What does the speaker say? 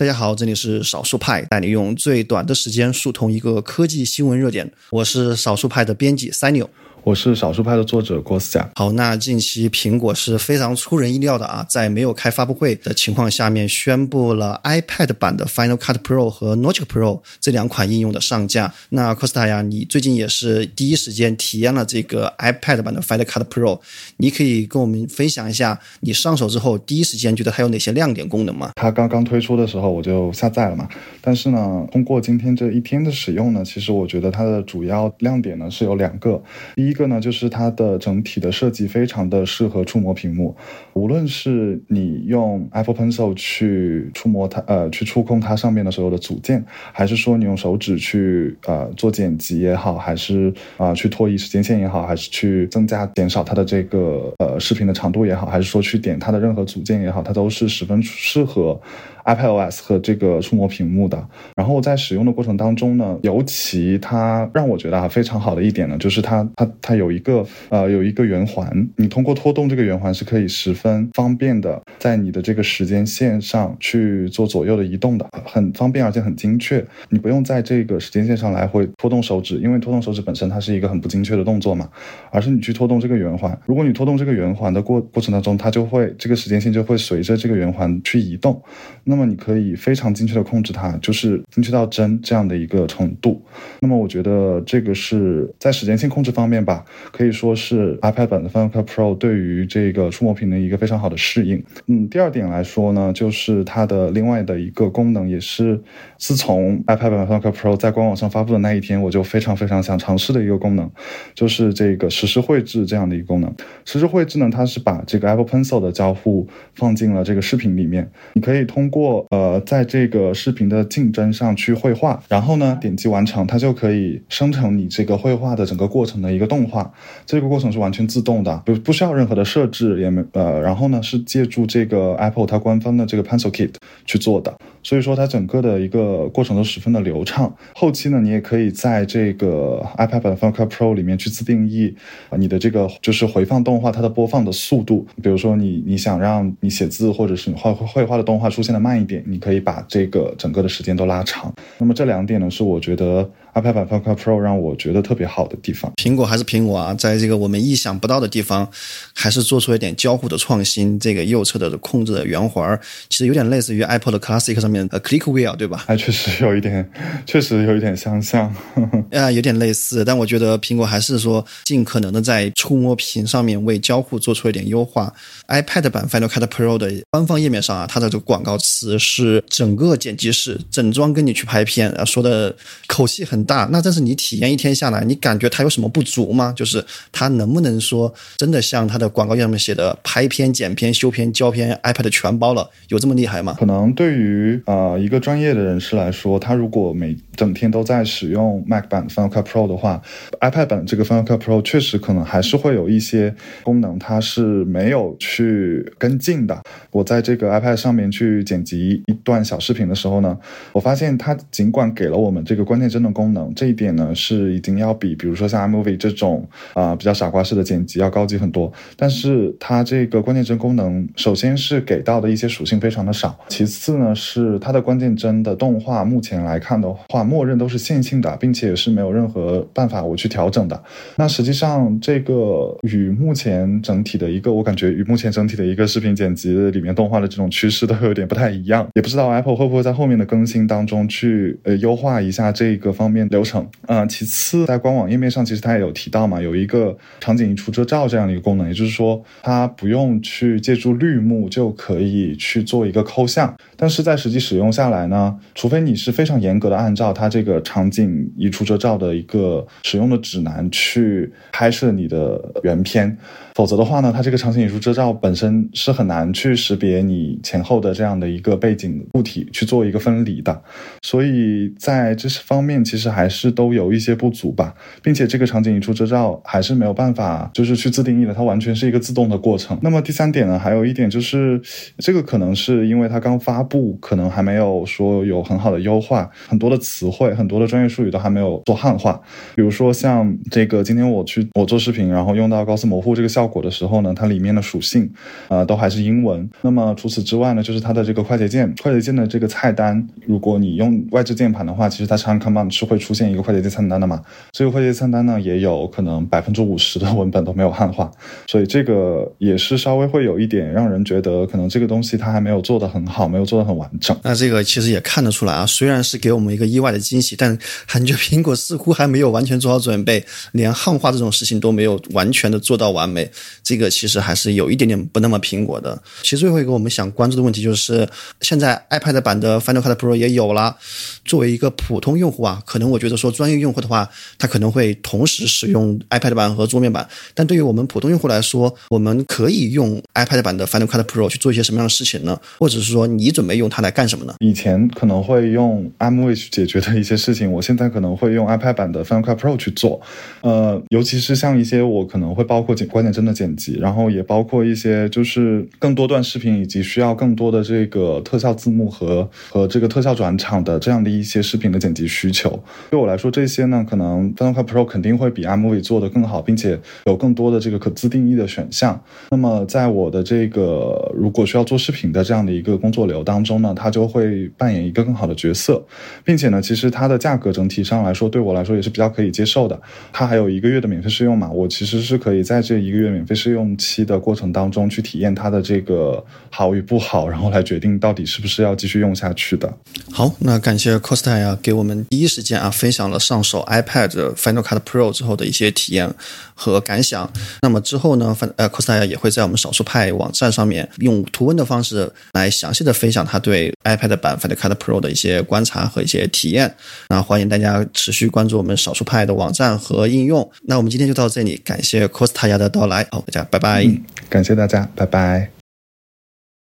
大家好，这里是少数派，带你用最短的时间速通一个科技新闻热点。我是少数派的编辑三牛。我是少数派的作者郭思佳。好，那近期苹果是非常出人意料的啊，在没有开发布会的情况下面，宣布了 iPad 版的 Final Cut Pro 和 Logic Pro 这两款应用的上架。那 Costa 呀，你最近也是第一时间体验了这个 iPad 版的 Final Cut Pro，你可以跟我们分享一下你上手之后第一时间觉得它有哪些亮点功能吗？它刚刚推出的时候我就下载了嘛，但是呢，通过今天这一天的使用呢，其实我觉得它的主要亮点呢是有两个，第一一个呢就是它的整体的设计非常的适合触摸屏幕，无论是你用 Apple Pencil 去触摸它，呃，去触控它上面的所有的组件，还是说你用手指去呃做剪辑也好，还是啊去拖移时间线也好，还是去增加减少它的这个呃视频的长度也好，还是说去点它的任何组件也好，它都是十分适合。iPadOS 和这个触摸屏幕的，然后在使用的过程当中呢，尤其它让我觉得啊非常好的一点呢，就是它它它有一个呃有一个圆环，你通过拖动这个圆环是可以十分方便的在你的这个时间线上去做左右的移动的，很方便而且很精确，你不用在这个时间线上来回拖动手指，因为拖动手指本身它是一个很不精确的动作嘛，而是你去拖动这个圆环，如果你拖动这个圆环的过过程当中，它就会这个时间线就会随着这个圆环去移动。那么你可以非常精确的控制它，就是精确到帧这样的一个程度。那么我觉得这个是在时间性控制方面吧，可以说是 iPad 版的 Final Cut Pro 对于这个触摸屏的一个非常好的适应。嗯，第二点来说呢，就是它的另外的一个功能，也是自从 iPad 版 Final Cut Pro 在官网上发布的那一天，我就非常非常想尝试的一个功能，就是这个实时绘制这样的一个功能。实时绘制呢，它是把这个 Apple Pencil 的交互放进了这个视频里面，你可以通过过呃，在这个视频的竞争上去绘画，然后呢，点击完成，它就可以生成你这个绘画的整个过程的一个动动画。这个过程是完全自动的，不不需要任何的设置，也没呃，然后呢是借助这个 Apple 它官方的这个 Pencil Kit 去做的，所以说它整个的一个过程都十分的流畅。后期呢，你也可以在这个 iPad Final Cut Pro 里面去自定义啊，你的这个就是回放动画它的播放的速度，比如说你你想让你写字或者是你画绘画的动画出现的。慢一点，你可以把这个整个的时间都拉长。那么这两点呢，是我觉得。iPad 版 Final Cut Pro 让我觉得特别好的地方，苹果还是苹果啊，在这个我们意想不到的地方，还是做出了一点交互的创新。这个右侧的控制的圆环，其实有点类似于 Apple 的 Classic 上面的 Click Wheel，对吧？还确实有一点，确实有一点相像。啊，有点类似，但我觉得苹果还是说尽可能的在触摸屏上面为交互做出一点优化。iPad 版 Final Cut Pro 的官方页面上啊，它的这个广告词是整个剪辑室整装跟你去拍片，啊，说的口气很。大那，但是你体验一天下来，你感觉它有什么不足吗？就是它能不能说真的像它的广告页上面写的，拍片、剪片、修片、胶片，iPad 全包了，有这么厉害吗？可能对于呃一个专业的人士来说，他如果每整天都在使用 Mac 版 Final Cut Pro 的话，iPad 版这个 Final Cut Pro 确实可能还是会有一些功能它是没有去跟进的。我在这个 iPad 上面去剪辑一段小视频的时候呢，我发现它尽管给了我们这个关键帧的功能能，这一点呢是已经要比比如说像 iMovie 这种啊比较傻瓜式的剪辑要高级很多，但是它这个关键帧功能，首先是给到的一些属性非常的少，其次呢是它的关键帧的动画目前来看的话，默认都是线性的，并且是没有任何办法我去调整的。那实际上这个与目前整体的一个，我感觉与目前整体的一个视频剪辑里面动画的这种趋势都有点不太一样，也不知道 Apple 会不会在后面的更新当中去呃优化一下这个方面流程。嗯，其次，在官网页面上，其实它也有提到嘛，有一个场景移除遮罩这样的一个功能，也就是说，它不用去借助绿幕就可以去做一个抠像。但是在实际使用下来呢，除非你是非常严格的按照它这个场景移除遮罩的一个使用的指南去拍摄你的原片。否则的话呢，它这个场景移除遮罩本身是很难去识别你前后的这样的一个背景物体去做一个分离的，所以在这些方面其实还是都有一些不足吧，并且这个场景一出遮罩还是没有办法就是去自定义的，它完全是一个自动的过程。那么第三点呢，还有一点就是这个可能是因为它刚发布，可能还没有说有很好的优化，很多的词汇、很多的专业术语都还没有做汉化。比如说像这个今天我去我做视频，然后用到高斯模糊这个效果的时候呢，它里面的属性呃都还是英文。那么除此之外呢，就是它的这个快捷键，快捷键的这个菜单，如果你用外置键盘的话，其实它常按 Command 是会出现一个快捷键菜单的嘛。这个快捷菜单呢，也有可能百分之五十的文本都没有汉化，所以这个也是稍微会有一点让人觉得可能这个东西它还没有做得很好，没有做得很完整。那这个其实也看得出来啊，虽然是给我们一个意外的惊喜，但感觉苹果似乎还没有完全做好准备，连汉化这种事情都没有完全的做到完美。这个其实还是有一点点不那么苹果的。其实最后一个我们想关注的问题就是，现在 iPad 版的 Final Cut Pro 也有了。作为一个普通用户啊，可能我觉得说专业用户的话，他可能会同时使用 iPad 版和桌面版。但对于我们普通用户来说，我们可以用 iPad 版的 Final Cut Pro 去做一些什么样的事情呢？或者是说你准备用它来干什么呢？以前可能会用 iMovie 去解决的一些事情，我现在可能会用 iPad 版的 Final Cut Pro 去做。呃，尤其是像一些我可能会包括剪关键帧的剪辑，然后也包括一些就是更多段视频以及需要更多的这个特效字幕和和这个特效转场的这样的一些视频的剪辑需求。对我来说，这些呢，可能 Final Cut Pro 肯定会比 iMovie 做的更好，并且有更多的这个可自定义的选项。那么在我的这个如果需要做视频的这样的一个工作流当中呢，它就会扮演一个更好的角色，并且呢，其实它的价格整体上来说，对我来说也是比较可以接受的。它还有一个月的免费试用嘛，我其实是可以在这一个月免费试用期的过程当中去体验它的这个好与不好，然后来决定到底是不是要继续用下去的。好，那感谢 Costa 呀，给我们第一时间啊分享了上手 iPad Final Cut Pro 之后的一些体验和感想。那么之后呢，呃，Costa 也会在我们少数派网站上面用图文的方式来详细的分享他对 iPad 版 Final Cut Pro 的一些观察和一些体验。那欢迎大家持续关注我们少数派的网站和应用。那我们今天就到这里，感谢 Costa 呀的到来，好，大家拜拜。感谢大家，拜拜。